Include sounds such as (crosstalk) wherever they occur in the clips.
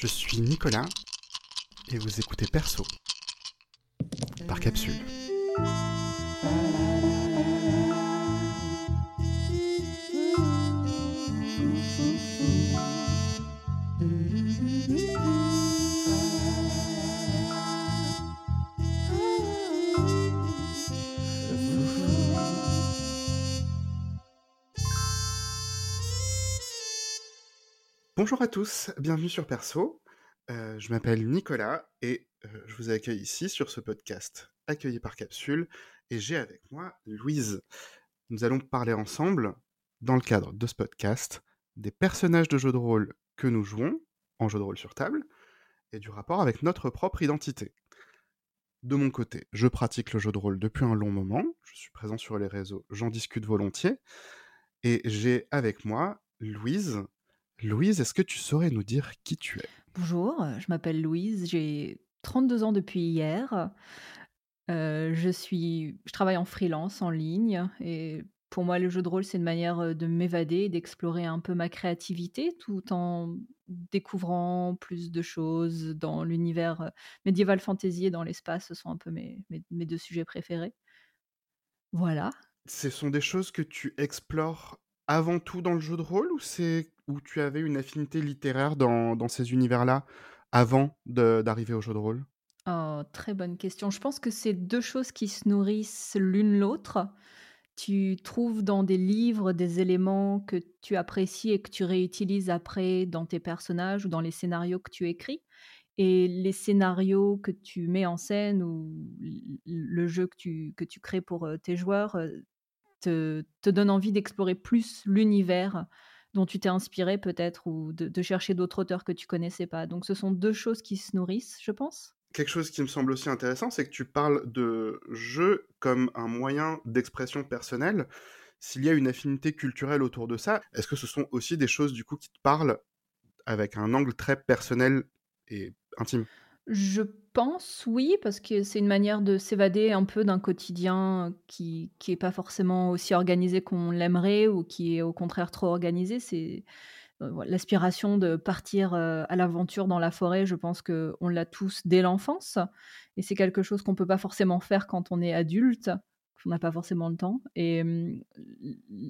Je suis Nicolas et vous écoutez Perso par capsule. Bonjour à tous, bienvenue sur Perso. Euh, je m'appelle Nicolas et euh, je vous accueille ici sur ce podcast accueilli par Capsule et j'ai avec moi Louise. Nous allons parler ensemble, dans le cadre de ce podcast, des personnages de jeux de rôle que nous jouons en jeu de rôle sur table et du rapport avec notre propre identité. De mon côté, je pratique le jeu de rôle depuis un long moment, je suis présent sur les réseaux, j'en discute volontiers et j'ai avec moi Louise, Louise, est-ce que tu saurais nous dire qui tu es? Bonjour, je m'appelle Louise, j'ai 32 ans depuis hier. Euh, je, suis, je travaille en freelance, en ligne, et pour moi, le jeu de rôle, c'est une manière euh, de m'évader, d'explorer un peu ma créativité, tout en découvrant plus de choses dans l'univers euh, médiéval fantasy et dans l'espace. Ce sont un peu mes, mes, mes deux sujets préférés. Voilà. Ce sont des choses que tu explores avant tout dans le jeu de rôle ou c'est où tu avais une affinité littéraire dans, ces univers-là avant d'arriver au jeu de rôle? Oh, Très bonne question. Je pense que c'est deux choses qui se nourrissent l'une l'autre. Tu trouves dans des livres des éléments que tu apprécies et que tu réutilises après dans tes personnages ou dans les scénarios que tu écris. Et les scénarios que tu mets en scène ou le jeu que tu, que tu crées pour euh, tes joueurs euh, te, te envie d'explorer plus l'univers dont tu t'es inspiré peut-être ou de, chercher d'autres auteurs que tu connaissais pas. Donc ce sont deux choses qui se nourrissent, je pense. Quelque chose qui me semble aussi intéressant, c'est que tu parles de jeu comme un moyen d'expression personnelle. S'il y a une affinité culturelle autour de ça, est-ce que ce sont aussi des choses du coup qui te parlent avec un angle très personnel et intime? Je pense oui, parce que c'est une manière de s'évader un peu d'un quotidien qui qui est pas forcément aussi organisé qu'on l'aimerait ou qui est au contraire trop organisé. C'est euh, l'aspiration de partir euh, à l'aventure dans la forêt. Je pense que on l'a tous dès l'enfance, et c'est quelque chose qu'on peut pas forcément faire quand on est adulte qu'on n'a pas forcément le temps. Et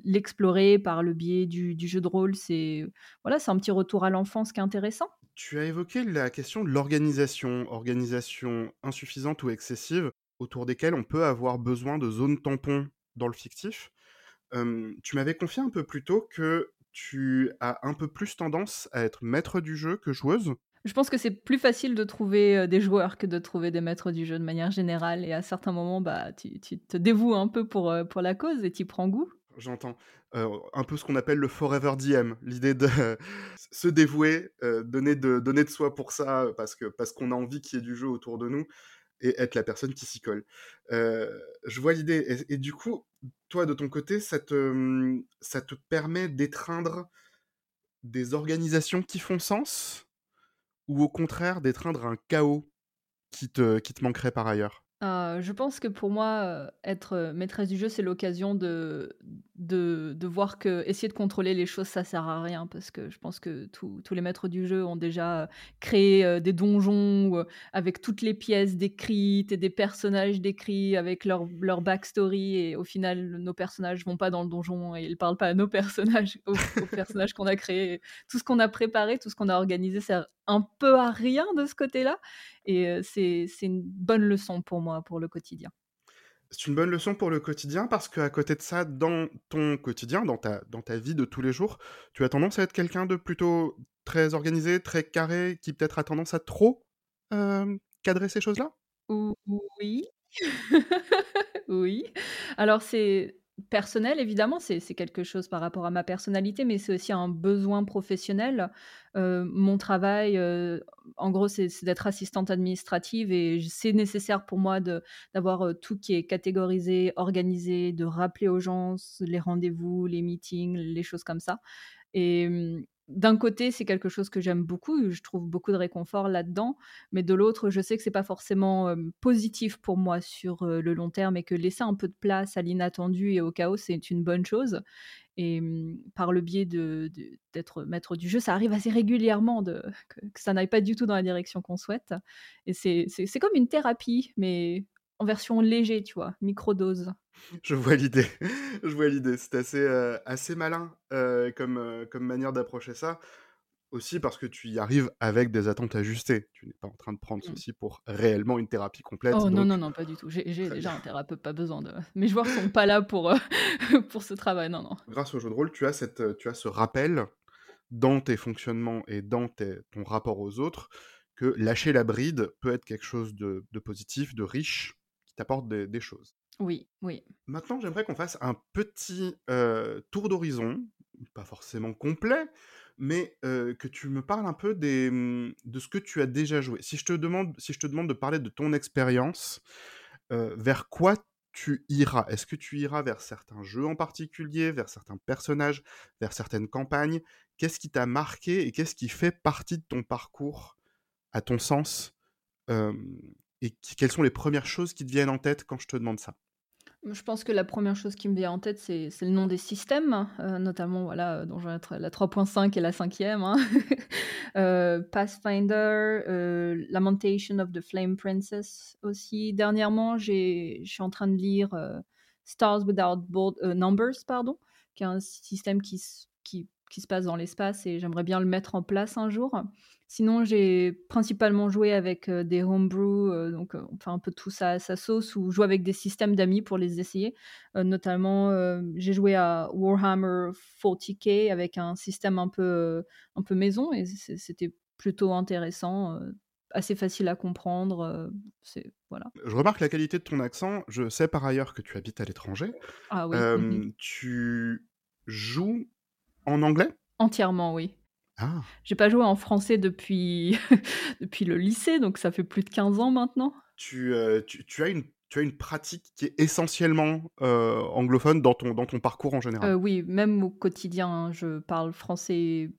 l'explorer par le biais du, jeu de rôle, c'est voilà, c'est un petit retour à l'enfance qui est intéressant. Tu as évoqué la question de l'organisation, organisation insuffisante ou excessive, autour desquelles on peut avoir besoin de zones tampons dans le fictif. tu m'avais confié un peu plus tôt que tu as un peu plus tendance à être maître du jeu que joueuse. Je pense que c'est plus facile de trouver des joueurs que de trouver des maîtres du jeu de manière générale. Et à certains moments, bah, tu, te dévoues un peu pour, pour la cause et tu prends goût. J'entends. Euh, un peu ce qu'on appelle le forever DM, l'idée de (laughs) se dévouer, donner, de, donner de soi pour ça, parce qu'on parce qu'on a envie qu'il y ait du jeu autour de nous et être la personne qui s'y colle. je vois l'idée. Et, et, du coup, toi, de ton côté, ça te, ça te permet d'étreindre des organisations qui font sens ou au contraire d'étreindre un chaos qui te, qui te manquerait par ailleurs? Euh, je pense que pour moi, euh, être euh, maîtresse du jeu, c'est l'occasion de, de, de, voir que essayer de contrôler les choses, ça sert à rien parce que je pense que tous les maîtres du jeu ont déjà créé des donjons avec toutes les pièces décrites et des personnages décrits avec leur, leur backstory et au final, nos personnages vont pas dans le donjon et ils parlent pas à nos (laughs) personnages, aux, aux personnages qu'on a créés. Tout ce qu'on a préparé, tout ce qu'on a organisé sert un peu à rien de ce côté-là. Et c'est une bonne leçon pour moi, pour le quotidien. C'est une bonne leçon pour le quotidien parce qu'à côté de ça, dans ton quotidien, dans ta, dans ta vie de tous les jours, tu as tendance à être quelqu'un de plutôt très organisé, très carré, qui peut-être a tendance à trop cadrer ces choses-là? Oui. (laughs) oui. Alors c'est personnel, évidemment, c'est quelque chose par rapport à ma personnalité, mais c'est aussi un besoin professionnel. Euh, mon travail, euh, en gros, c'est d'être assistante administrative et c'est nécessaire pour moi d'avoir euh, tout qui est catégorisé, organisé, de rappeler aux gens les rendez-vous, les meetings, les choses comme ça. Mmh, d'un côté, c'est quelque chose que j'aime beaucoup, je trouve beaucoup de réconfort là-dedans, mais de l'autre, je sais que c'est pas forcément positif pour moi sur le long terme et que laisser un peu de place à l'inattendu et au chaos, c'est une bonne chose. et par le biais de d'être maître du jeu, ça arrive assez régulièrement que ça n'aille pas du tout dans la direction qu'on souhaite et c'est comme une thérapie, mais en version léger, tu vois? Microdose. Je vois l'idée, (laughs) je vois l'idée. C'est assez, heu, assez malin, heu, comme, heu, comme manière d'approcher ça. Aussi parce que tu y arrives avec des attentes ajustées. Tu n'es pas en train de prendre Mmh. ceci pour réellement une thérapie complète, Oh non, donc non, non, pas du tout. J'ai déjà un thérapeute, pas besoin de (laughs) mes joueurs sont pas là pour, (laughs) pour ce travail, non, non. Grâce au jeu de rôle, tu as cette, tu as ce rappel dans tes fonctionnements et dans tes ton rapport aux autres, que lâcher la bride peut être quelque chose de de positif, de riche, qui t'apporte des choses. Oui, oui. Maintenant, j'aimerais qu'on fasse un petit, tour d'horizon, pas forcément complet, mais que tu me parles un peu des, mmh, de ce que tu as déjà joué. Si je te demande si je te demande de parler de ton expérience, vers quoi tu iras? Est-ce que tu iras vers certains jeux en particulier, vers certains personnages, vers certaines campagnes? Qu'est-ce qui t'a marqué et qu'est-ce qui fait partie de ton parcours, à ton sens? Et quelles sont les premières choses qui te viennent en tête quand je te demande ça? Je pense que la première chose qui me vient en tête, c'est le nom des systèmes, heu, notamment, voilà, Dra la 3.5 et la 5e, hein. Heu, (laughs) Pathfinder, heu, Lamentation of the Flame Princess aussi. Dernièrement, je suis en train de lire, Stars Without Numbers, pardon, qui est un système qui qui qui se passe dans l'espace et j'aimerais bien le mettre en place un jour. Sinon, j'ai principalement joué avec, heu, des homebrew, heu, donc on fait un peu tout ça à sa sauce ou jouer avec des systèmes d'amis pour les essayer. Heu, notamment, j'ai joué à Warhammer 40K avec un système un peu, un peu maison et c'était plutôt intéressant, assez facile à comprendre, c'est voilà. Je remarque la qualité de ton accent. Je sais par ailleurs que tu habites à l'étranger. Ah oui, tu joues en anglais? Entièrement, oui. Ah! J'ai pas joué en français depuis (laughs) depuis le lycée, donc ça fait plus de 15 ans maintenant. Tu, heu, tu tu as une tu as une pratique qui est essentiellement, heu, anglophone dans ton dans ton parcours en général? Heu, oui, même au quotidien, hein, je parle français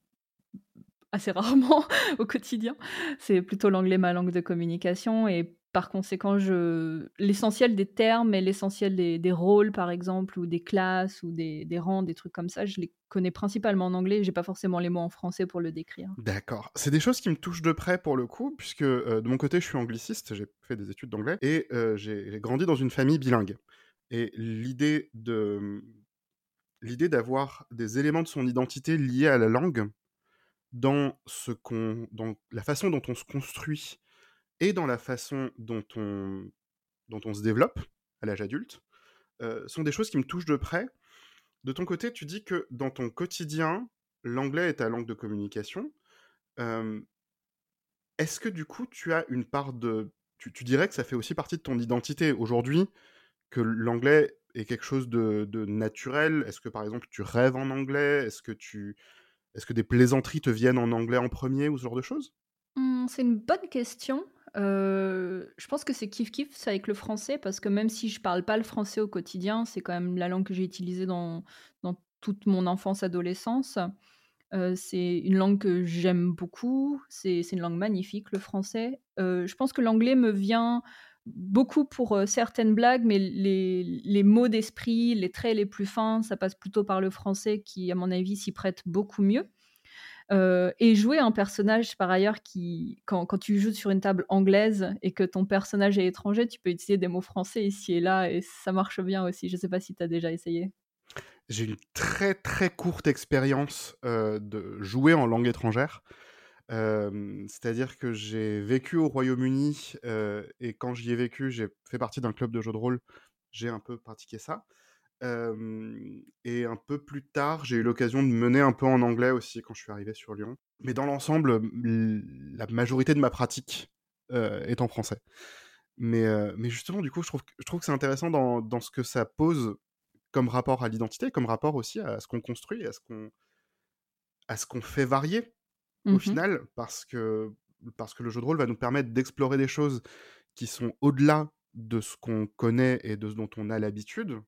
assez (laughs) rarement au quotidien. C'est plutôt l'anglais ma langue de communication et par conséquent, l'essentiel des termes et l'essentiel des rôles, par exemple, ou des classes ou des rangs, des trucs comme ça, je les connais principalement en anglais. J'ai pas forcément les mots en français pour le décrire. D'accord. C'est des choses qui me touchent de près pour le coup, puisque, heu, de mon côté, je suis angliciste, j'ai fait des études d'anglais et j'ai j'ai grandi dans une famille bilingue et l'idée de, mmh, l'idée d'avoir des éléments de son identité liés à la langue dans ce qu'on dans la façon dont on se construit et dans la façon dont on se développe à l'âge adulte, heu, sont des choses qui me touchent de près. De ton côté, tu dis que dans ton quotidien, l'anglais est ta langue de communication. Est-ce que du coup, tu as une part de tu dirais que ça fait aussi partie de ton identité aujourd'hui, que l'anglais est quelque chose de naturel? Est-ce que, par exemple, tu rêves en anglais? Est-ce que tu est-ce que des plaisanteries te viennent en anglais en 1er ou ce genre de choses? Mmh, c'est une bonne question. Heu, je pense que c'est kiff kiff, avec le français parce que même si je parle pas le français au quotidien, c'est quand même la langue que j'ai utilisée dans toute mon enfance, adolescence. Heu, c'est une langue que j'aime beaucoup, c'est une langue magnifique, le français. Heu, je pense que l'anglais me vient beaucoup pour, certaines blagues, mais les mots d'esprit, les traits les plus fins, ça passe plutôt par le français qui, à mon avis, s'y prête beaucoup mieux. Heu et jouer un personnage par ailleurs qui quand quand tu joues sur une table anglaise et que ton personnage est étranger, tu peux utiliser des mots français ici et là et ça marche bien aussi. Je sais pas si tu as déjà essayé? J'ai une très, très courte expérience, heu, de jouer en langue étrangère. Hem, c'est-à-dire que j'ai vécu au Royaume-Uni, et quand j'y ai vécu, j'ai fait partie d'un club de jeux de rôle. J'ai un peu pratiqué ça. Et un peu plus tard, j'ai eu l'occasion de mener un peu en anglais aussi quand je suis arrivé sur Lyon. Mais dans l'ensemble, l la majorité de ma pratique, est en français. Mais justement, du coup, je trouve que je trouve que c'est intéressant dans dans ce que ça pose comme rapport à l'identité, comme rapport aussi à ce qu'on construit, à ce qu'on à ce qu'on fait varier, au Mmh mh. final, parce que parce que le jeu de rôle va nous permettre d'explorer des choses qui sont au-delà de ce qu'on connaît et de ce dont on a l'habitude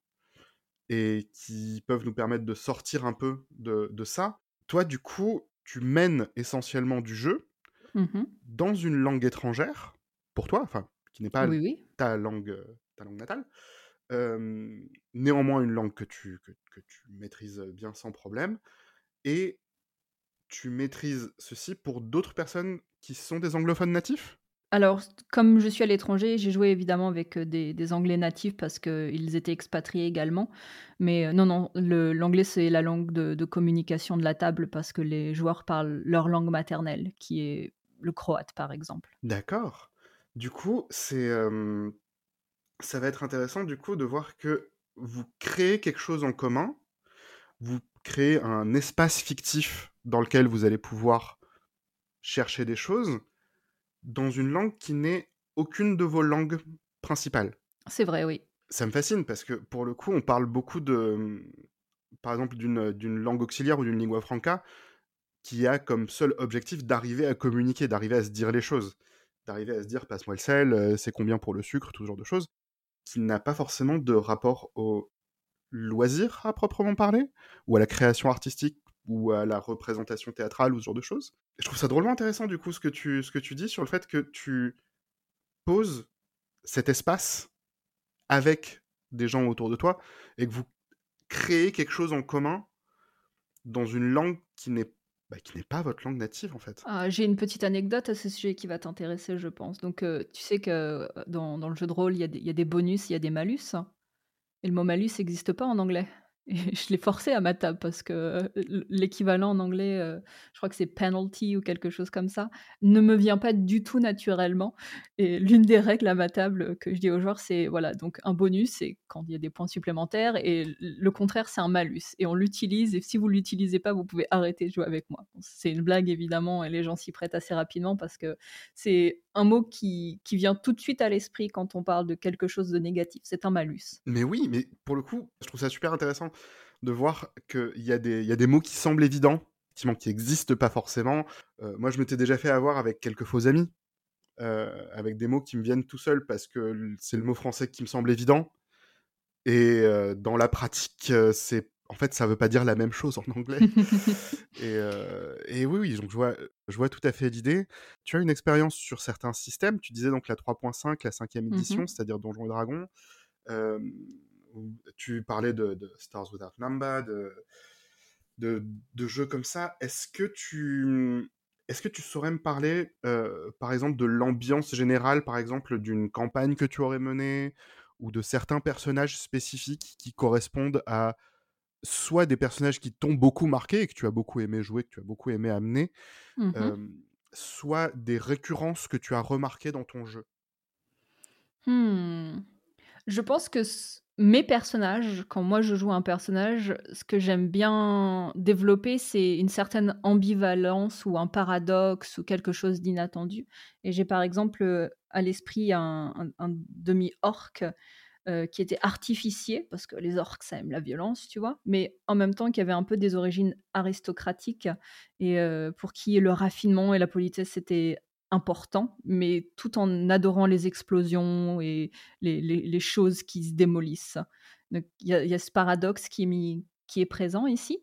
et qui peuvent nous permettre de sortir un peu de de ça. Toi, du coup, tu mènes essentiellement du jeu Mmh mh. dans une langue étrangère, pour toi, enfin, qui n'est pas l Oui, oui. ta langue, heu, ta langue natale. néanmoins une langue que tu que que tu maîtrises, bien sans problème et tu maîtrises ceci pour d'autres personnes qui sont des anglophones natifs? Alors, comme je suis à l'étranger, j'ai joué évidemment avec, heu, des anglais natifs parce qu'ils étaient expatriés également. Mais, heu, non, non, l'anglais, c'est la langue de communication de la table parce que les joueurs parlent leur langue maternelle, qui est le croate, par exemple. D'accord. Du coup, c'est, ça va être intéressant du coup de voir que vous créez quelque chose en commun. Vous créez un espace fictif dans lequel vous allez pouvoir chercher des choses dans une langue qui n'est aucune de vos langues principales. C'est vrai, oui. Ça me fascine parce que pour le coup, on parle beaucoup de, par exemple, d'une, langue auxiliaire ou d'une lingua franca qui a comme seul objectif d'arriver à communiquer, d'arriver à se dire les choses, d'arriver à se dire passe-moi le sel, heu, c'est combien pour le sucre, tout ce genre de choses, qui n'a pas forcément de rapport au loisir à proprement parler, ou à la création artistique, ou à la représentation théâtrale ou ce genre de choses. Je trouve ça drôlement intéressant du coup ce que tu ce que tu dis sur le fait que tu poses cet espace avec des gens autour de toi et que vous créez quelque chose en commun dans une langue qui n'est bah, qui n'est pas votre langue native en fait. Ah, j'ai une petite anecdote à ce sujet qui va t'intéresser, je pense. Donc, heu, tu sais que, heu, dans dans le jeu de rôle, il y a des il y a des bonus, il y a des malus et le mot malus existe pas en anglais (laughs) je l'ai forcé à ma table parce que, l l'équivalent en anglais, heu, je crois que c'est penalty ou quelque chose comme ça, ne me vient pas du tout naturellement et l'une des règles à ma table, que je dis aux joueurs, c'est voilà, donc un bonus, c'est quand il y a des points supplémentaires et le contraire, c'est un malus et on l'utilise et si vous l'utilisez pas, vous pouvez arrêter de jouer avec moi. C'est une blague évidemment et les gens s'y prêtent assez rapidement parce que c'est un mot qui qui vient tout de suite à l'esprit quand on parle de quelque chose de négatif, c'est un malus. Mais oui, mais pour le coup, je trouve ça super intéressant de voir qu'il y a des il y a des mots qui semblent évidents, qui existent pas forcément. Heu, moi, je m'étais déjà fait avoir avec quelques faux amis, heu, avec des mots qui me viennent tout seuls parce que c'est le mot français qui me semble évident et heu, dans la pratique, c'est en fait, ça veut pas dire la même chose en anglais (laughs) et oui, oui, donc je vois, je vois tout à fait l'idée. Tu as une expérience sur certains systèmes, tu disais donc la 3.5, la 5e Mmh mh. édition, c'est-à-dire Donjons et Dragons. Tu parlais de de Stars Without Number, de de de jeux comme ça. Est-ce que tu, est-ce que tu saurais me parler, heu, par exemple, de l'ambiance générale, par exemple, d'une campagne que tu aurais menée ou de certains personnages spécifiques qui correspondent à soit des personnages qui t'ont beaucoup marqué et que tu as beaucoup aimé jouer, que tu as beaucoup aimé amener, Mmh mh. hem, soit des récurrences que tu as remarquées dans ton jeu? Mmh. Je pense que mes personnages, quand moi je joue un personnage, ce que j'aime bien développer, c'est une certaine ambivalence ou un paradoxe ou quelque chose d'inattendu et j'ai par exemple, heu, à l'esprit un demi-orc, heu, qui était artificier parce que les orcs ça aime la violence, tu vois? Mais en même temps qui avait un peu des origines aristocratiques et heu, pour qui le raffinement et la politesse c'était important, mais tout en adorant les explosions et les choses qui se démolissent. Il y a ce paradoxe qui est présent ici.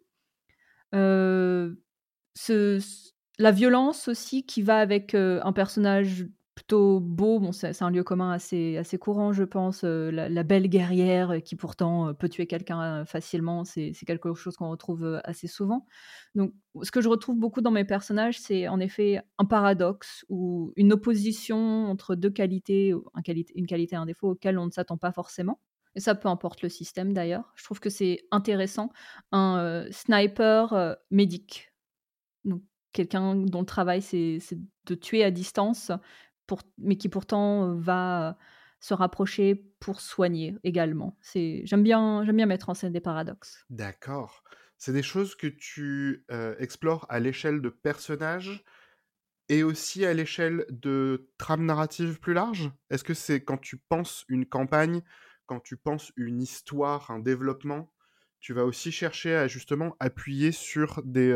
C la violence aussi qui va avec, heu, un personnage plutôt beau, c'est un lieu commun assez assez courant je pense, heu, la belle guerrière qui pourtant, heu, peut tuer quelqu'un, facilement, c'est quelque chose qu'on retrouve, assez souvent. Donc ce que je retrouve beaucoup dans mes personnages, c'est en effet un paradoxe ou une opposition entre 2 qualités une qualité et un défaut auquel on ne s'attend pas forcément et ça peu importe le système d'ailleurs. Je trouve que c'est intéressant. Un, sniper, heu, médic. Quelqu'un dont le travail c'est de tuer à distance mais qui pourtant va se rapprocher pour soigner également. C'est j'aime bien mettre en scène des paradoxes. D'accord. C'est des choses que tu, heu, explores à l'échelle de personnages et aussi à l'échelle de trames narratives plus larges? Est-ce que c'est quand tu penses une campagne, quand tu penses une histoire, un développement, tu vas aussi chercher à justement appuyer sur des,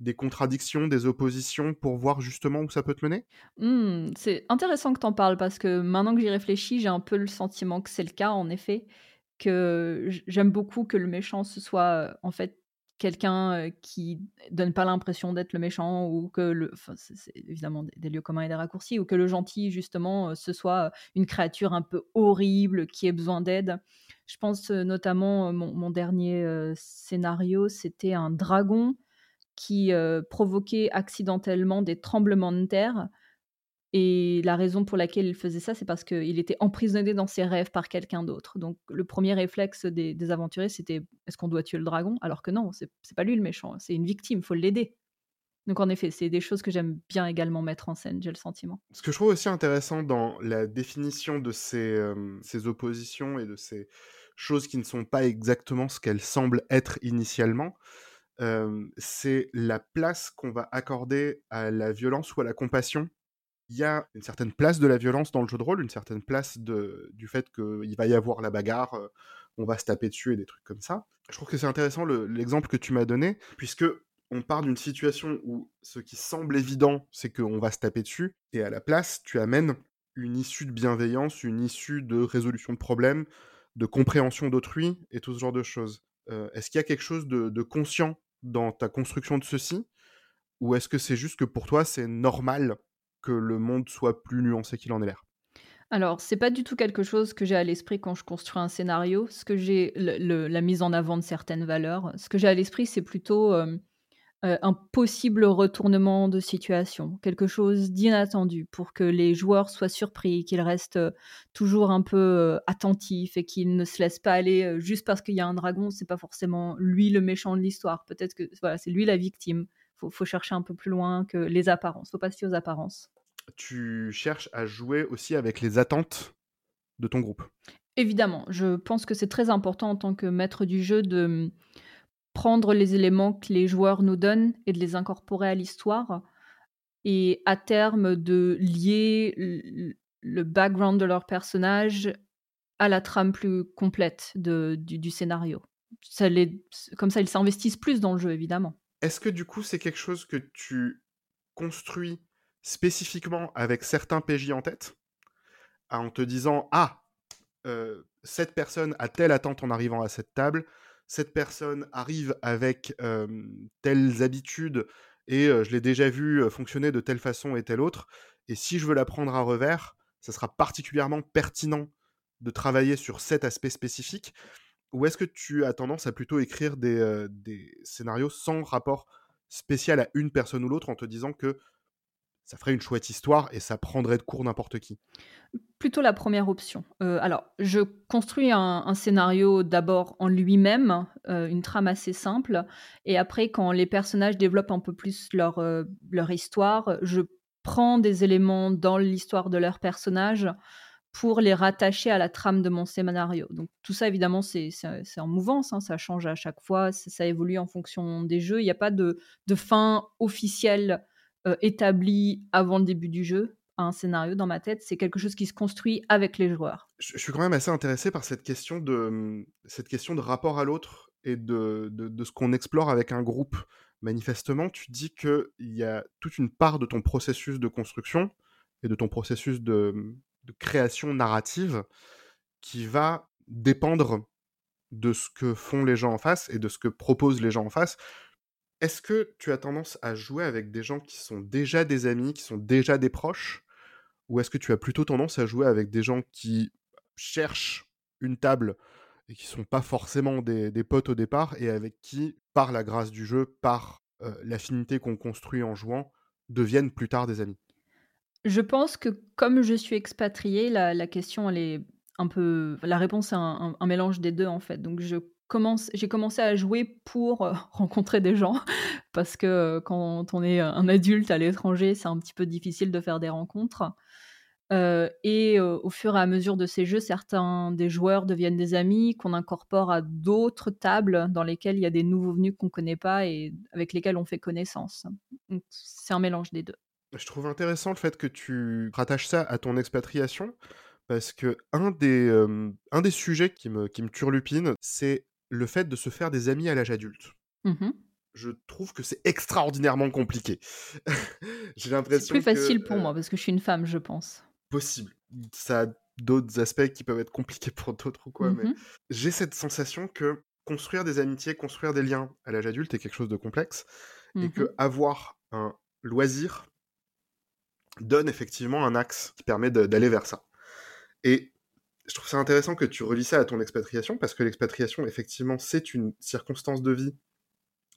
des contradictions, des oppositions pour voir justement où ça peut te mener? Mmh, c'est intéressant que tu en parles parce que maintenant que j'y réfléchis, j'ai un peu le sentiment que c'est le cas en effet, que j'aime beaucoup que le méchant ce soit, heu, en fait quelqu'un euh, qui donne pas l'impression d'être le méchant ou que le, enfin, c'est évidemment des, lieux communs et des raccourcis, ou que le gentil justement ce soit une créature un peu horrible qui ait besoin d'aide. Je pense notamment mon dernier scénario, c'était un dragon qui provoquait accidentellement des tremblements de terre et la raison pour laquelle il faisait ça, c'est parce qu'il était emprisonné dans ses rêves par quelqu'un d'autre. Donc le premier réflexe des, aventuriers, c'était est-ce qu'on doit tuer le dragon? Alors que non, c'est pas lui le méchant, c'est une victime, faut l'aider. Donc en effet, c'est des choses que j'aime bien également mettre en scène, j'ai le sentiment. Ce que je trouve aussi intéressant dans la définition de ces oppositions et de ces choses qui ne sont pas exactement ce qu'elles semblent être initialement, c'est la place qu'on va accorder à la violence ou à la compassion il y a une certaine place de la violence dans le jeu de rôle, une certaine place de, du fait qu'il va y avoir la bagarre, on va se taper dessus et des trucs comme ça. Je trouve que c'est intéressant l'exemple que tu m'as donné, puisque on part d'une situation où ce qui semble évident, c'est qu'on va se taper dessus, et à la place, tu amènes une issue de bienveillance, une issue de résolution de problèmes, de compréhension d'autrui et tout ce genre de choses. Est-ce qu'il y a quelque chose de conscient dans ta construction de ceci ou est-ce que c'est juste que pour toi c'est normal que le monde soit plus nuancé qu'il en est l'air? Alors, c'est pas du tout quelque chose que j'ai à l'esprit quand je construis un scénario. Ce que j'ai, la mise en avant de certaines valeurs. Ce que j'ai à l'esprit, c'est plutôt euh, un possible retournement de situation, quelque chose d'inattendu, pour que les joueurs soient surpris, qu'ils restent toujours un peu attentifs et qu'ils ne se laissent pas aller juste parce qu'il y a un dragon. C'est pas forcément lui le méchant de l'histoire. Peut-être que voilà, c'est lui la victime faut, faut chercher un peu plus loin que les apparences. Faut pas se fier aux apparences. Tu cherches à jouer aussi avec les attentes de ton groupe? Évidemment, je pense que c'est très important en tant que maître du jeu de prendre les éléments que les joueurs nous donnent et de les incorporer à l'histoire et à terme de lier le background de leur personnage à la trame plus complète de, du, scénario. Ça les, comme ça, ils s'investissent plus dans le jeu, évidemment. Est-ce que du coup, c'est quelque chose que tu construis spécifiquement avec certains PJ en tête En te disant Ah, euh, cette personne a telle attente en arrivant à cette table, cette personne arrive avec telles habitudes et je l'ai déjà vu fonctionner de telle façon et telle autre. Et si je veux la prendre à revers, ça sera particulièrement pertinent de travailler sur cet aspect spécifique ou est-ce que tu as tendance à plutôt écrire des, des, scénarios sans rapport spécial à une personne ou l'autre en te disant que ça ferait une chouette histoire et ça prendrait de court n'importe qui Plutôt la première option. alors, je construis un, scénario d'abord en lui-même, une trame assez simple, et après, quand les personnages développent un peu plus leur, leur histoire, je prends des éléments dans l'histoire de leur personnage pour les rattacher à la trame de mon scénario. Donc tout ça, évidemment, c'est en mouvance, hein, ça change à chaque fois, ça, évolue en fonction des jeux. Il n'y a pas de, fin officielle euh, établie avant le début du jeu. Un scénario dans ma tête, c'est quelque chose qui se construit avec les joueurs. Je, suis quand même assez intéressé par cette question de, cette question de rapport à l'autre et de, de ce qu'on explore avec un groupe. Manifestement, tu dis qu'il y a toute une part de ton processus de construction et de ton processus de, de création narrative qui va dépendre de ce que font les gens en face et de ce que proposent les gens en face. Est-ce que tu as tendance à jouer avec des gens qui sont déjà des amis, qui sont déjà des proches? Ou est-ce que tu as plutôt tendance à jouer avec des gens qui cherchent une table et qui sont pas forcément des, potes au départ et avec qui, par la grâce du jeu, par l'affinité qu'on construit en jouant, deviennent plus tard des amis? Je pense que comme je suis expatriée, la question est un peu la réponse est un mélange des deux en fait. Donc je j'ai commencé à jouer pour, euh, (laughs) rencontrer des gens parce que, euh, quand on est, un adulte à l'étranger, c'est un petit peu difficile de faire des rencontres. Euh, et au fur et à mesure de ces jeux, certains des joueurs deviennent des amis qu'on incorpore à d'autres tables dans lesquelles il y a des nouveaux venus qu'on connaît pas et avec lesquels on fait connaissance. C'est un mélange des deux. Je trouve intéressant le fait que tu rattaches ça à ton expatriation, parce que un des, un des sujets qui me, qui me turlupine, c'est le fait de se faire des amis à l'âge adulte. Mmh je trouve que c'est extraordinairement compliqué. (laughs) J'ai l'impression C'est plus facile pour moi, parce que je suis une femme, je pense. Possible. Ça a d'autres aspects qui peuvent être compliqués pour d'autres ou quoi, mais mmh j'ai cette sensation que construire des amitiés, construire des liens à l'âge adulte est quelque chose de complexe et Mmh que avoir un loisir donne effectivement un axe qui permet d'aller vers ça. Et je trouve ça intéressant que tu relis ça à ton expatriation parce que l'expatriation, effectivement, c'est une circonstance de vie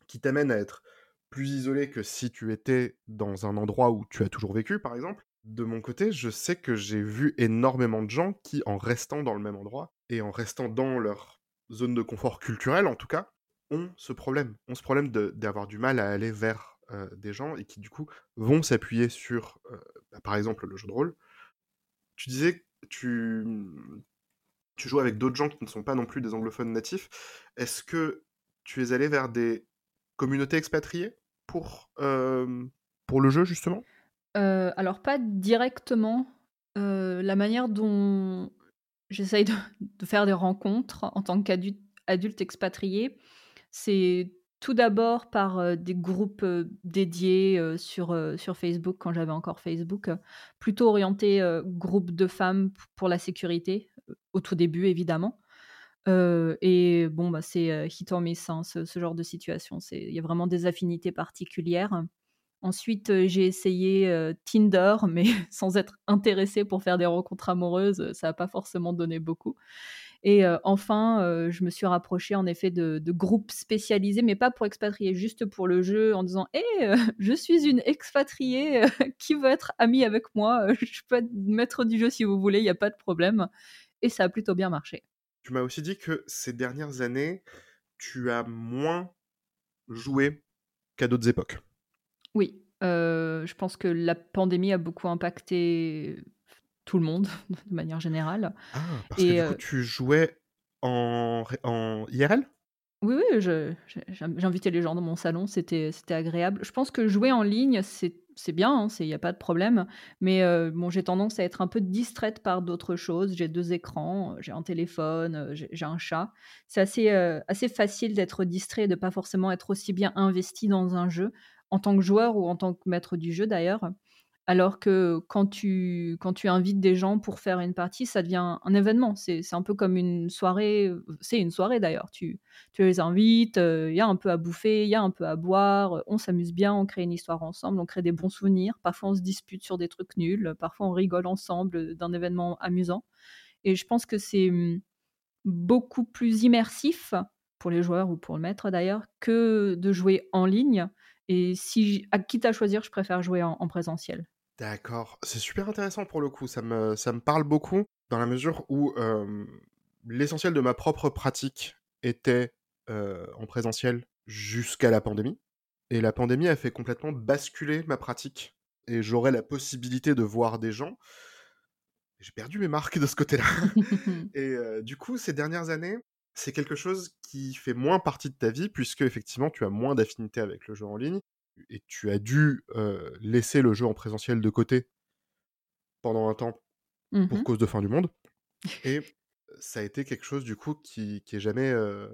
qui t'amène à être plus isolé que si tu étais dans un endroit où tu as toujours vécu, par exemple. De mon côté, je sais que j'ai vu énormément de gens qui, en restant dans le même endroit et en restant dans leur zone de confort culturel, en tout cas, ont ce problème, ont ce problème d'avoir du mal à aller vers euh, des gens et qui, du coup, vont s'appuyer sur, euh, bah, par exemple, le jeu de rôle. Tu disais tu, tu joues avec d'autres gens qui ne sont pas non plus des anglophones natifs. Est-ce que tu es allé vers des communautés expatriées pour, euh, le jeu, justement? Heu, alors pas directement. Heu, la manière dont j'essaye de faire des rencontres en tant qu'adulte adulte expatrié, c'est tout d'abord par, des groupes, dédiés, sur, sur Facebook quand j'avais encore Facebook, plutôt orientés, heu, groupe de femmes pour la sécurité, au tout début évidemment. Et bon, bah, c'est, hit or miss, hein, ce ce genre de situation. Il y a vraiment des affinités particulières. Ensuite, j'ai essayé, Tinder, mais (laughs) sans être intéressée pour faire des rencontres amoureuses, ça a pas forcément donné beaucoup et heu, enfin, heu, je me suis rapprochée en effet de de groupes spécialisés, mais pas pour expatriés, juste pour le jeu en disant: «Hé, heu, (laughs) je suis une expatriée, (laughs) qui veut être amie avec moi? (laughs) Je peux être maître du jeu si vous voulez, il y a pas de problème» et ça a plutôt bien marché. Tu m'as aussi dit que ces dernières années, tu as moins joué qu'à d'autres époques. Oui, je pense que la pandémie a beaucoup impacté tout le monde (laughs) de manière générale Ah, parce que et du coup, heu tu jouais en, en IRL Oui, oui, j'invitais les gens dans mon salon, c'était c'était agréable. Je pense que jouer en ligne, c'est c'est bien, hein, c'est il y a pas de problème, mais heu, bon, j'ai tendance à être un peu distraite par d'autres choses. J'ai 2 écrans, j'ai un téléphone, heu, j'ai un chat. C'est assez, assez facile d'être distrait et de pas forcément être aussi bien investi dans un jeu, en tant que joueur ou en tant que maître du jeu d'ailleurs. Alors que quand tu quand tu invites des gens pour faire une partie, ça devient un événement. C'est un peu comme une soirée, heu, c'est une soirée d'ailleurs. Tu tu les invites, heu, il y a un peu à bouffer, il y a un peu à boire, on s'amuse bien, on crée une histoire ensemble, on crée des bons souvenirs. Parfois, on se dispute sur des trucs nuls, parfois on rigole ensemble, d'un événement amusant et je pense que c'est, mmh, beaucoup plus immersif, pour les joueurs ou pour le maître d'ailleurs, que de jouer en ligne et si à quitte à choisir, je préfère jouer en présentiel. D'accord, c'est super intéressant pour le coup, ça me, ça me parle beaucoup dans la mesure où euh, l'essentiel de ma propre pratique était euh, en présentiel jusqu'à la pandémie. Et la pandémie a fait complètement basculer ma pratique. Et j'aurais la possibilité de voir des gens. J'ai perdu mes marques de ce côté-là. (laughs) Et euh, du coup, ces dernières années, c'est quelque chose qui fait moins partie de ta vie, puisque effectivement, tu as moins d'affinité avec le jeu en ligne. Et tu as dû euh, laisser le jeu en présentiel de côté pendant un temps Mmh pour cause de fin du monde. Et (laughs) ça a été quelque chose du coup qui, qui est jamais, euh,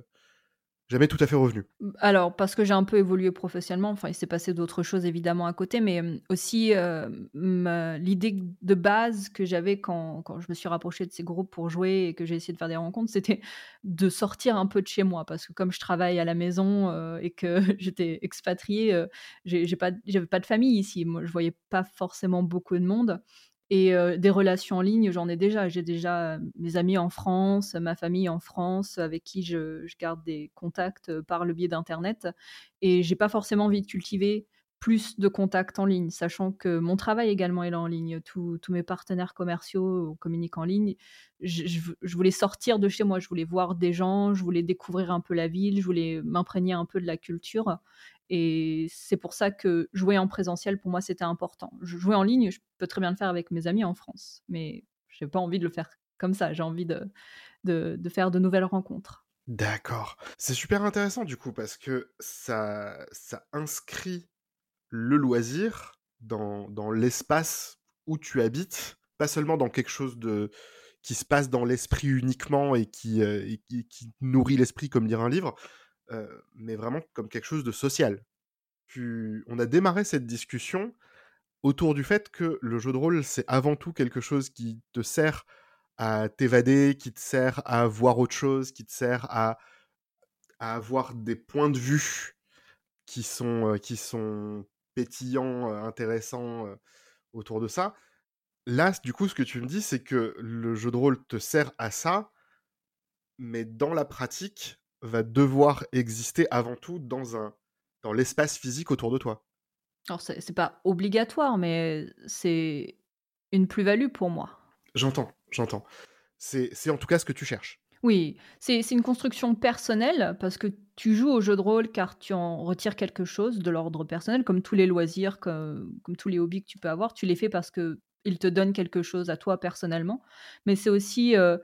jamais tout à fait revenu. Alors parce que j'ai un peu évolué professionnellement, enfin il s'est passé d'autres choses évidemment à côté, mais, hem, aussi, hem, ma l'idée de base que j'avais quand quand je me suis rapprochée de ces groupes pour jouer et que j'ai essayé de faire des rencontres, c'était de sortir un peu de chez moi. Parce que comme je travaille à la maison, et que (laughs) j'étais expatriée, j'ai j'ai pas j'avais pas de famille ici. Moi, je voyais pas forcément beaucoup de monde et heu, des relations en ligne, j'en ai déjà. J'ai déjà, heu, mes amis en France, ma famille en France, avec qui je garde des contacts, heu, par le biais d'internet et j'ai pas forcément envie de cultiver plus de contacts en ligne, sachant que mon travail également est là en ligne. Tous mes partenaires commerciaux communiquent en ligne. Je voulais sortir de chez moi, je voulais voir des gens, je voulais découvrir un peu la ville, je voulais m'imprégner un peu de la culture et c'est pour ça que jouer en présentiel, pour moi, c'était important. Je jouer en ligne, je peux très bien le faire avec mes amis en France, mais j'ai pas envie de le faire comme ça. J'ai envie de de de faire de nouvelles rencontres. D'accord. C'est super intéressant du coup parce que ça, ça inscrit le loisir dans, dans l'espace où tu habites, pas seulement dans quelque chose de qui se passe dans l'esprit uniquement et qui, euh, et qui, qui nourrit l'esprit comme lire un livre, mais vraiment comme quelque chose de social. On a démarré cette discussion autour du fait que le jeu de rôle, c'est avant tout quelque chose qui te sert à t'évader, qui te sert à voir autre chose, qui te sert à à avoir des points de vue qui sont, qui sont pétillants, intéressants autour de ça. Là, du coup, ce que tu me dis, c'est que le jeu de rôle te sert à ça, mais dans la pratique, va devoir exister avant tout dans, un, dans l'espace physique autour de toi. Alors, c'est, c'est pas obligatoire, mais c'est une plus-value pour moi. J'entends, j'entends. C'est, c'est en tout cas ce que tu cherches. Oui, c'est, c'est une construction personnelle parce que tu joues au jeu de rôle car tu en retires quelque chose de l'ordre personnel, comme tous les loisirs, comme, comme tous les hobbies que tu peux avoir. Tu les fais parce que ils te donnent quelque chose à toi personnellement, mais c'est aussi euh,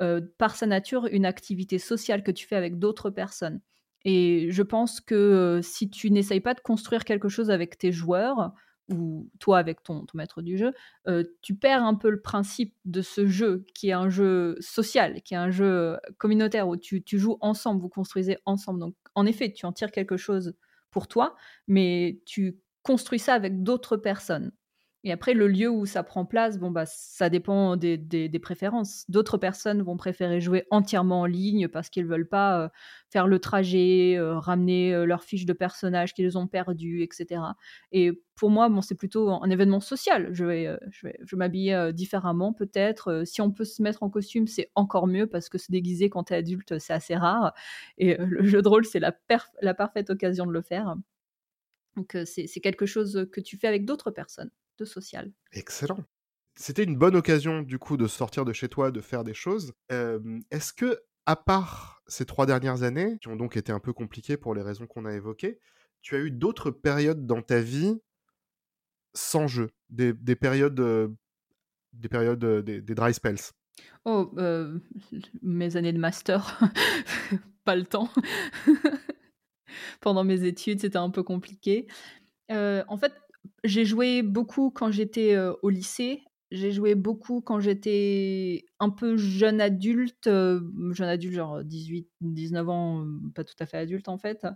euh, par sa nature une activité sociale que tu fais avec d'autres personnes. Et je pense que euh, si tu n'essayes pas de construire quelque chose avec tes joueurs, ou toi avec ton, ton maître du jeu, euh, tu perds un peu le principe de ce jeu qui est un jeu social, qui est un jeu communautaire où tu, tu joues ensemble, vous construisez ensemble. Donc en effet, tu en tires quelque chose pour toi, mais tu construis ça avec d'autres personnes. Et après, le lieu où ça prend place, bon, bah, ça dépend des, préférences. D'autres personnes vont préférer jouer entièrement en ligne parce qu'ils ne veulent pas euh, faire le trajet, euh, ramener euh, leurs fiches de personnages qu'ils ont perdues, etc. Et pour moi, bon, c'est plutôt un événement social. Je vais, je vais, m'habiller différemment, peut-être. si on peut se mettre en costume, c'est encore mieux parce que se déguiser quand tu es adulte, c'est assez rare. Et le jeu de rôle, c'est la, la parfaite occasion de le faire. Donc, c'est quelque chose que tu fais avec d'autres personnes social. Excellent. C'était une bonne occasion du coup de sortir de chez toi, de faire des choses. Est-ce que, à part ces trois dernières années, qui ont donc été un peu compliquées pour les raisons qu'on a évoquées, tu as eu d'autres périodes dans ta vie sans jeu, des, périodes, des périodes, des, dry spells? Oh, (laughs) mes années de master, (laughs) pas le temps. (laughs) Pendant mes études, c'était un peu compliqué. en fait, j'ai joué beaucoup quand j'étais, au lycée. J'ai joué beaucoup quand j'étais un peu jeune adulte, jeune adulte, genre 18-19 ans, pas tout à fait adulte en fait.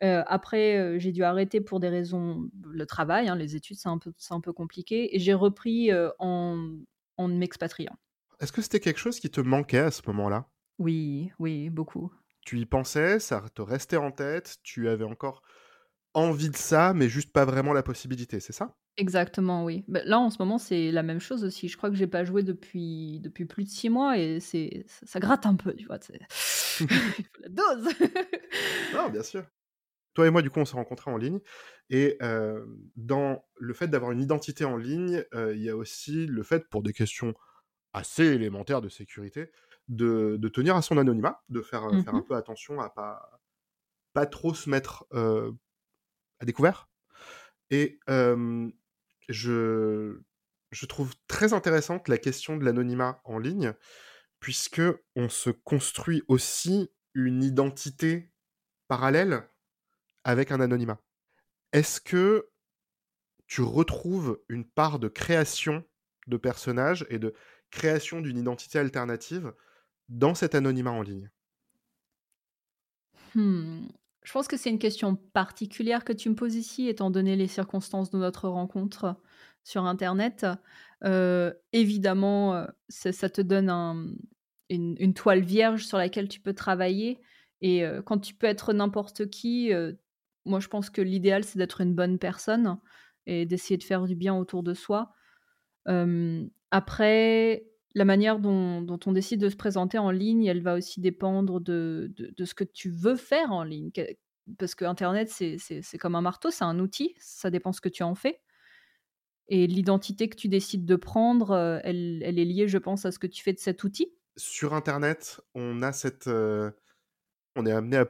après, j'ai dû arrêter pour des raisons le travail, hein, les études, c'est un peu c'est un peu compliqué et j'ai repris, en en m'expatriant. Est-ce que c'était quelque chose qui te manquait à ce moment-là? Oui, oui, beaucoup. Tu y pensais, ça te restait en tête, tu avais encore envie de ça, mais juste pas vraiment la possibilité, c'est ça? Exactement, oui. Bah, là, en ce moment, c'est la même chose aussi. Je crois que j'ai pas joué depuis depuis plus de 6 mois et c'est ça gratte un peu, tu vois? (laughs) (laughs) Il faut la dose! Non, bien sûr. Toi et moi, du coup, on s'est rencontrés en ligne et dans le fait d'avoir une identité en ligne, il y a aussi le fait, pour des questions assez élémentaires de sécurité, de de tenir à son anonymat, de faire, faire un peu attention à pas pas trop se mettre, à découvert. Et je, je trouve très intéressante la question de l'anonymat en ligne, puisque on se construit aussi une identité parallèle avec un anonymat. Est-ce que tu retrouves une part de création de personnages et de création d'une identité alternative dans cet anonymat en ligne? Mmh. Je pense que c'est une question particulière que tu me poses ici, étant donné les circonstances de notre rencontre sur internet. Euh, évidemment, euh, ça te donne une toile vierge sur laquelle tu peux travailler et euh, quand tu peux être n'importe qui, moi je pense que l'idéal c'est d'être une bonne personne et d'essayer de faire du bien autour de soi. après la manière dont, on décide de se présenter en ligne, elle va aussi dépendre de, ce que tu veux faire en ligne. Parce que Internet, c'est comme un marteau, c'est un outil, ça dépend ce que tu en fais. Et l'identité que tu décides de prendre, euh, elle, est liée, je pense, à ce que tu fais de cet outil. Sur Internet, on a cette, euh, on est amené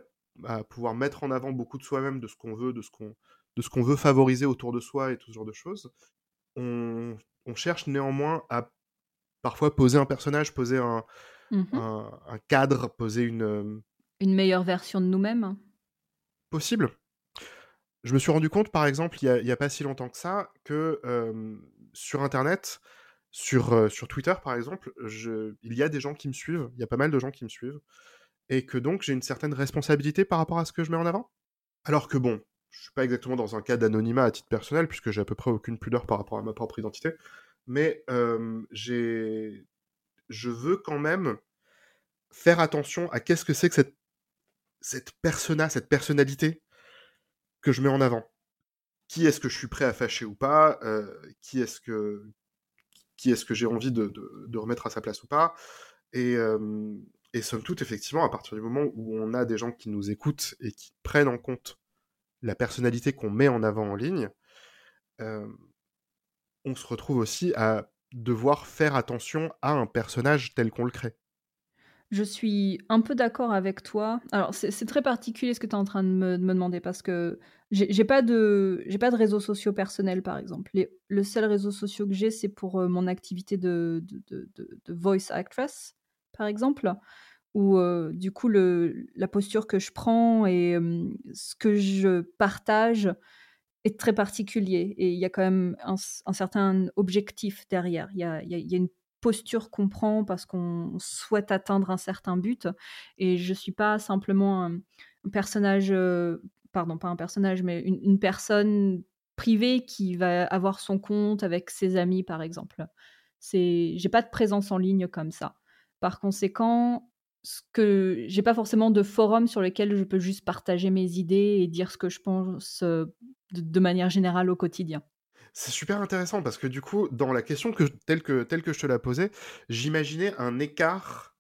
à, pouvoir mettre en avant beaucoup de soi-même, de ce qu'on veut, de de ce qu'on veut favoriser autour de soi et tout ce genre de choses. on cherche néanmoins à parfois poser un personnage, poser un, mmh un, cadre, poser une... Une meilleure version de nous-mêmes Possible. Je me suis rendu compte, par exemple, il n'y a, pas si longtemps que ça, que sur Internet, sur, sur Twitter, par exemple, je, il y a des gens qui me suivent, il y a pas mal de gens qui me suivent, et que donc j'ai une certaine responsabilité par rapport à ce que je mets en avant. Alors que bon, je suis pas exactement dans un cas d'anonymat à titre personnel, puisque j'ai à peu près aucune pudeur par rapport à ma propre identité mais j'ai, je veux quand même faire attention à qu'est-ce que c'est que cette cette persona, cette personnalité que je mets en avant. Qui est-ce que je suis prêt à fâcher ou pas Qui est-ce que qui est-ce que j'ai envie de, de, remettre à sa place ou pas et, et somme toute, effectivement, à partir du moment où on a des gens qui nous écoutent et qui prennent en compte la personnalité qu'on met en avant en ligne, on se retrouve aussi à devoir faire attention à un personnage tel qu'on le crée. Je suis un peu d'accord avec toi. Alors, c'est très particulier ce que tu es en train de me, demander parce que j'ai pas de j'ai pas de réseaux sociaux personnels, par exemple. le seul réseau social que j'ai, c'est pour euh, mon activité de, de, voice actress, par exemple, où euh, du coup la posture que je prends et ce que je partage est très particulier et il y a quand même un, certain objectif derrière. Il y a, y a une posture qu'on prend parce qu'on souhaite atteindre un certain but. Et je suis pas simplement un, personnage, euh, pardon, pas un personnage, mais une, personne privée qui va avoir son compte avec ses amis, par exemple. C'est, j'ai pas de présence en ligne comme ça. Par conséquent, ce que j'ai pas forcément de forum sur lequel je peux juste partager mes idées et dire ce que je pense euh, de manière générale au quotidien. C'est super intéressant parce que du coup, dans la question que, telle, que, telle que je te la posais, j'imaginais un écart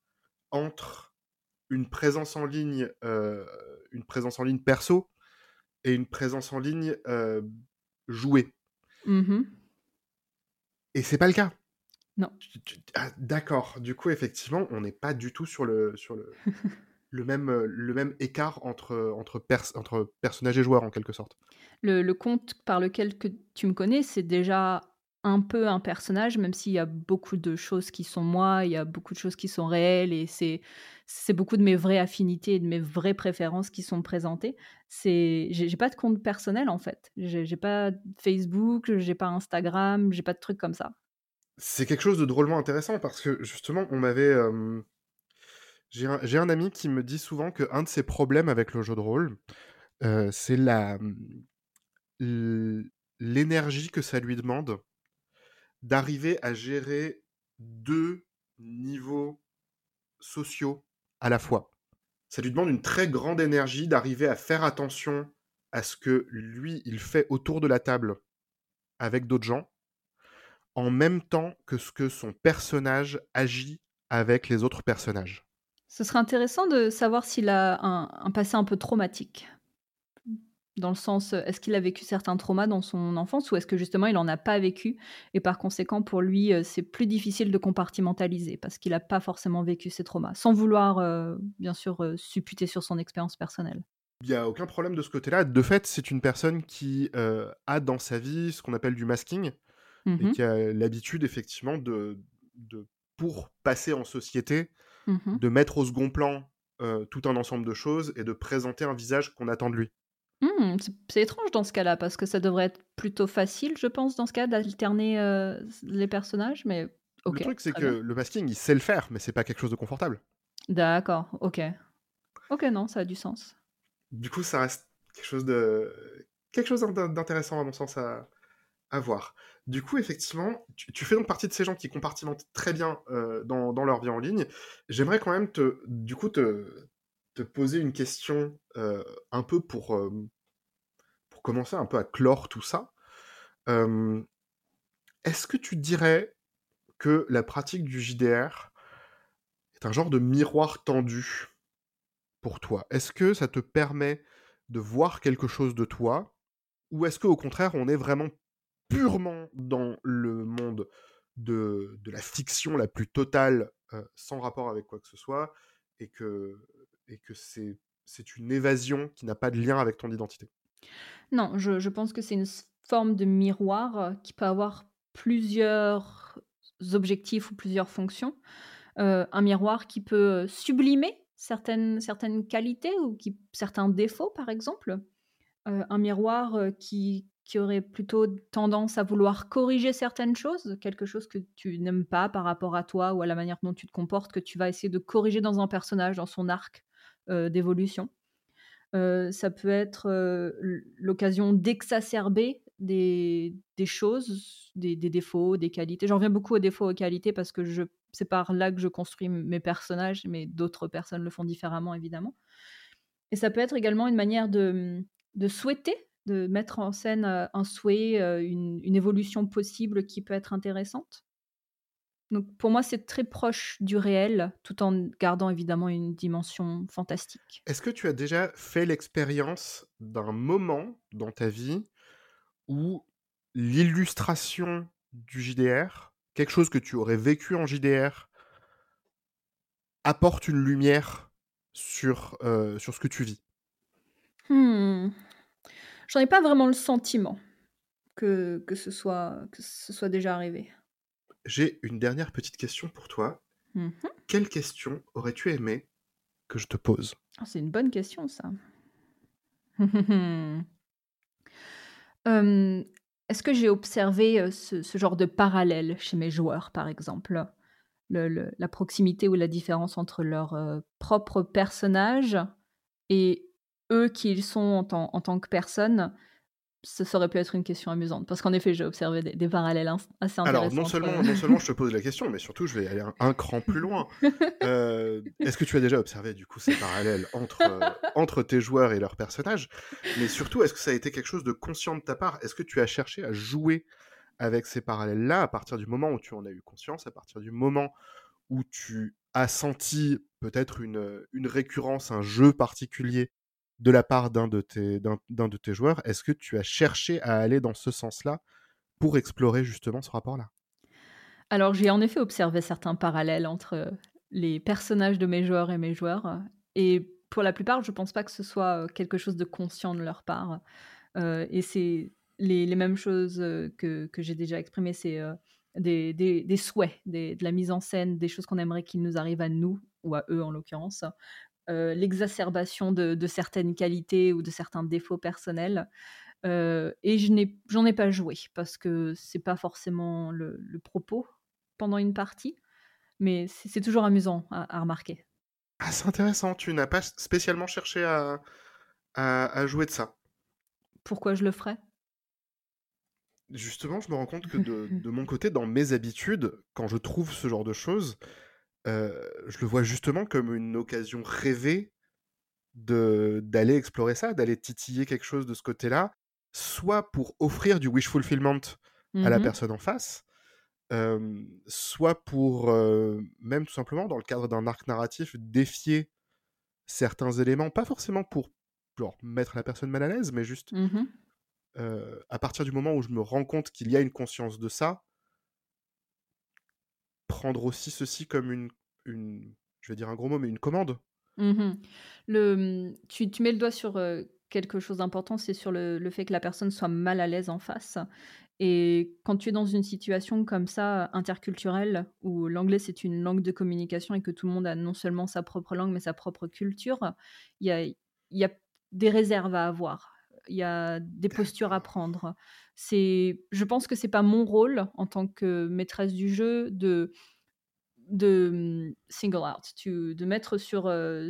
entre une présence en ligne, euh, une présence en ligne perso et une présence en ligne euh, jouée. Mmh et c'est pas le cas. Non. Ah, d'accord. Du coup, effectivement, on n'est pas du tout sur le, sur le, (laughs) le, même, le même écart entre, entre, entre personnages et joueurs, en quelque sorte le, compte par lequel que tu me connais, c'est déjà un peu un personnage, même s'il y a beaucoup de choses qui sont moi, il y a beaucoup de choses qui sont réelles et c'est c'est beaucoup de mes vraies affinités et de mes vraies préférences qui sont présentées. C'est j'ai pas de compte personnel en fait. J'ai pas Facebook, j'ai pas Instagram, j'ai pas de trucs comme ça. C'est quelque chose de drôlement intéressant parce que justement, on m'avait j'ai un, ami qui me dit souvent que un de ses problèmes avec le jeu de rôle, c'est la l'énergie que ça lui demande d'arriver à gérer deux niveaux sociaux à la fois. Ça lui demande une très grande énergie d'arriver à faire attention à ce que lui, il fait autour de la table avec d'autres gens, en même temps que ce que son personnage agit avec les autres personnages. Ce serait intéressant de savoir s'il a un passé un peu traumatique. Dans le sens, est-ce qu'il a vécu certains traumas dans son enfance ou est-ce que justement il n'en a pas vécu et par conséquent pour lui c'est plus difficile de compartimentaliser parce qu'il n'a pas forcément vécu ces traumas, sans vouloir bien sûr supputer sur son expérience personnelle. Il n'y a aucun problème de ce côté-là. De fait, c'est une personne qui a dans sa vie ce qu'on appelle du masking et mmh qui a l'habitude effectivement de, de, pour passer en société, mmh de mettre au second plan tout un ensemble de choses et de présenter un visage qu'on attend de lui. Mmh, c'est étrange dans ce cas-là, parce que ça devrait être plutôt facile, je pense, dans ce cas, d'alterner euh, les personnages, mais Le truc, c'est que le masking, il sait le faire, mais c'est pas quelque chose de confortable. D'accord, ok. Ok, non, ça a du sens. Du coup, ça reste quelque chose de quelque chose d'intéressant à mon sens à, à voir. Du coup, effectivement, tu, fais donc partie de ces gens qui compartimentent très bien euh, dans, leur vie en ligne. J'aimerais quand même te, du coup, te poser une question euh, un peu pour, euh, pour commencer un peu à clore tout ça. Est-ce que tu dirais que la pratique du JDR est un genre de miroir tendu pour toi? Est-ce que ça te permet de voir quelque chose de toi? Ou est-ce qu'au contraire, on est vraiment purement dans le monde de, de la fiction la plus totale, euh, sans rapport avec quoi que ce soit, et que et que c'est, une évasion qui n'a pas de lien avec ton identité. Non, je, je pense que c'est une forme de miroir euh, qui peut avoir plusieurs objectifs ou plusieurs fonctions. Euh, un miroir qui peut sublimer certaines, certaines qualités ou qui, certains défauts, par exemple. Un miroir qui, qui aurait plutôt tendance à vouloir corriger certaines choses, quelque chose que tu n'aimes pas par rapport à toi ou à la manière dont tu te comportes, que tu vas essayer de corriger dans un personnage, dans son arc euh, d'évolution. Euh, ça peut être euh, l'occasion d'exacerber des, choses, des, défauts, des qualités. J'en reviens beaucoup aux défauts, aux qualités, parce que c'est par là que je construis mes personnages, mais d'autres personnes le font différemment, évidemment. Et ça peut être également une manière de, de souhaiter, de mettre en scène, un souhait, une une évolution possible qui peut être intéressante? Donc pour moi, c'est très proche du réel, tout en gardant évidemment une dimension fantastique. Est-ce que tu as déjà fait l'expérience d'un moment dans ta vie où l'illustration du JDR, quelque chose que tu aurais vécu en JDR apporte une lumière sur, sur ce que tu vis? Mmh. J'en ai pas vraiment le sentiment que que ce soit que ce soit déjà arrivé. J'ai une dernière petite question pour toi. Mmh mh. Quelle question aurais-tu aimé que je te pose? Ah, c'est une bonne question ça. Hem, (laughs) est-ce que j'ai observé, heu, ce ce genre de parallèle chez mes joueurs, par exemple? Le le la proximité ou la différence entre leur, heu, propre personnage et eux qui ils sont en tant en tant que personne? Ça ça aurait pu être une question amusante parce qu'en effet, j'ai observé des des parallèles assez Alors non intéressants entre seulement non seulement je te pose la question, mais surtout je vais aller un un cran plus loin. Heu, (laughs) est-ce que tu as déjà observé du coup ces parallèles entre, heu, entre tes joueurs et leurs personnages? Mais surtout, est-ce que ça a été quelque chose de conscient de ta part? Est-ce que tu as cherché à jouer avec ces parallèles-là à partir du moment où tu en as eu conscience, à partir du moment où tu as senti peut-être une, une récurrence, un jeu particulier de la part d'un de tes d'un d'un de tes joueurs? Est-ce que tu as cherché à aller dans ce sens-là pour explorer justement ce rapport-là? Alors j'ai en effet observé certains parallèles entre, heu, les personnages de mes joueurs et mes joueurs, heu et pour la plupart, je pense pas que ce soit, heu, quelque chose de conscient de leur part, et c'est les mêmes choses, que que j'ai déjà exprimées. C'est, des des souhaits, de la mise en scène, des choses qu'on aimerait qu'il nous arrive à nous ou à eux en l'occurrence, heu, l'exacerbation de de certaines qualités ou de certains défauts personnels, heu et je n'ai j'en ai pas joué parce que c'est pas forcément le le propos pendant une partie, mais c'est c'est toujours amusant à à remarquer. Ah, c'est intéressant, tu n'as pas spécialement cherché à à à jouer de ça? Pourquoi je le ferais? Justement, je me rends compte que (laughs) de de mon côté, dans mes habitudes, quand je trouve ce genre de choses, je le vois justement comme une occasion rêvée de d'aller explorer ça, d'aller titiller quelque chose de ce côté-là, soit pour offrir du wish fulfillment à Mmh la personne en face, soit pour, même tout simplement dans le cadre d'un arc narratif, défier certains éléments, pas forcément pour genre mettre la personne mal à l'aise, mais juste, Mmh à partir du moment où je me rends compte qu'il y a une conscience de ça prendre aussi ceci comme une je vais dire un gros mot, mais une commande. Mmh mh. Le, mmh, tu mets le doigt sur, quelque chose d'important, c'est sur le fait que la personne soit mal à l'aise en face et quand tu es dans une situation comme ça, interculturelle, où l'anglais c'est une langue de communication et que tout le monde a non seulement sa propre langue, mais sa propre culture, il y a des réserves à avoir. Il y a des postures à prendre. C'est je pense que c'est pas mon rôle en tant que maîtresse du jeu de de, mmh, single out, to de mettre sur, (laughs) heu,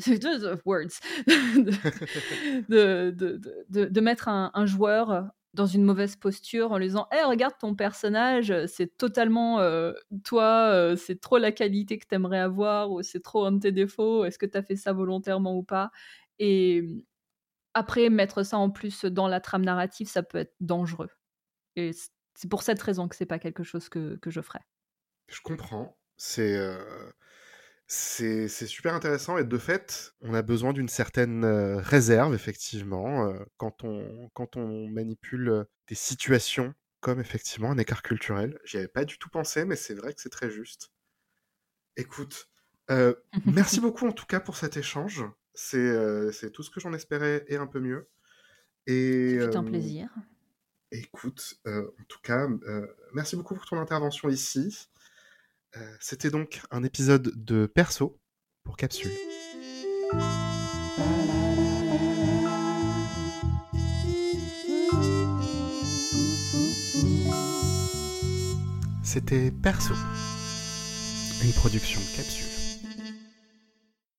words, (laughs) de de de mettre un joueur dans une mauvaise posture en lui disant: «Hey regarde ton personnage, c'est totalement, heu, toi, heu, c'est trop la qualité que tu aimerais avoir ou c'est trop un de tes défauts. Est-ce que tu as fait ça volontairement ou pas?» mmh, après mettre ça en plus dans la trame narrative, ça peut être dangereux et c'est pour cette raison que c'est pas quelque chose que que je ferais. Je comprends. C'est, heu, c'est super intéressant et de fait, on a besoin d'une certaine, heu, réserve effectivement, heu, quand on quand on manipule, des situations comme effectivement un écart culturel. J'y avais pas du tout pensé, mais c'est vrai que c'est très juste. Écoute, (laughs) merci beaucoup en tout cas pour cet échange. C'est, c'est tout ce que j'en espérais et un peu mieux et Ce fut un plaisir. écoute, en tout cas, merci beaucoup pour ton intervention ici. C'était donc un épisode de Perso pour Capsule. C'était Perso, une production Capsule.